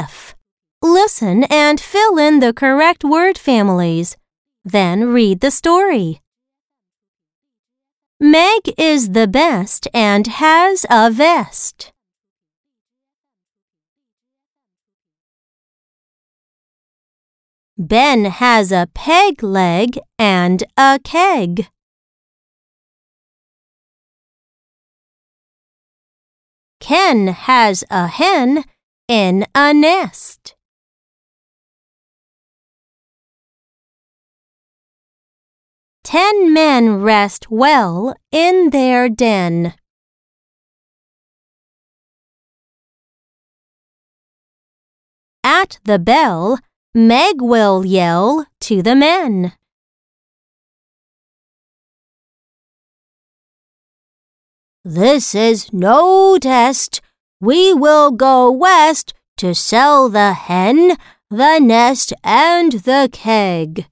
F. Listen and fill in the correct word families. Then read the story. Meg is the best and has a vest. Ben has a peg leg and a keg. Ken has a hen in a nest. Ten men rest well in their den. At the bell, Meg will yell to the men. This is no test. We will go west to sell the hen, the nest, and the keg.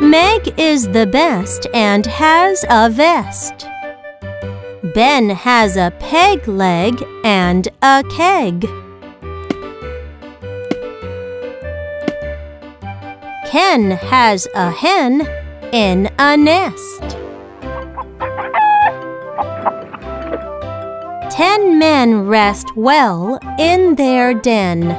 Meg is the best and has a vest. Ben has a peg leg and a keg. Ken has a hen in a nest. Ten men rest well in their den.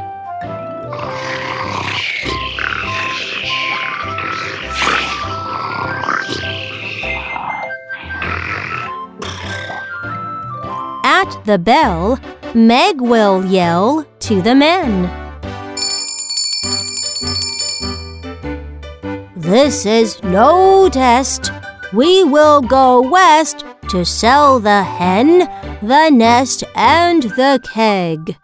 At the bell, Meg will yell to the men. This is no test. We will go west to sell the hen, the nest, and the keg.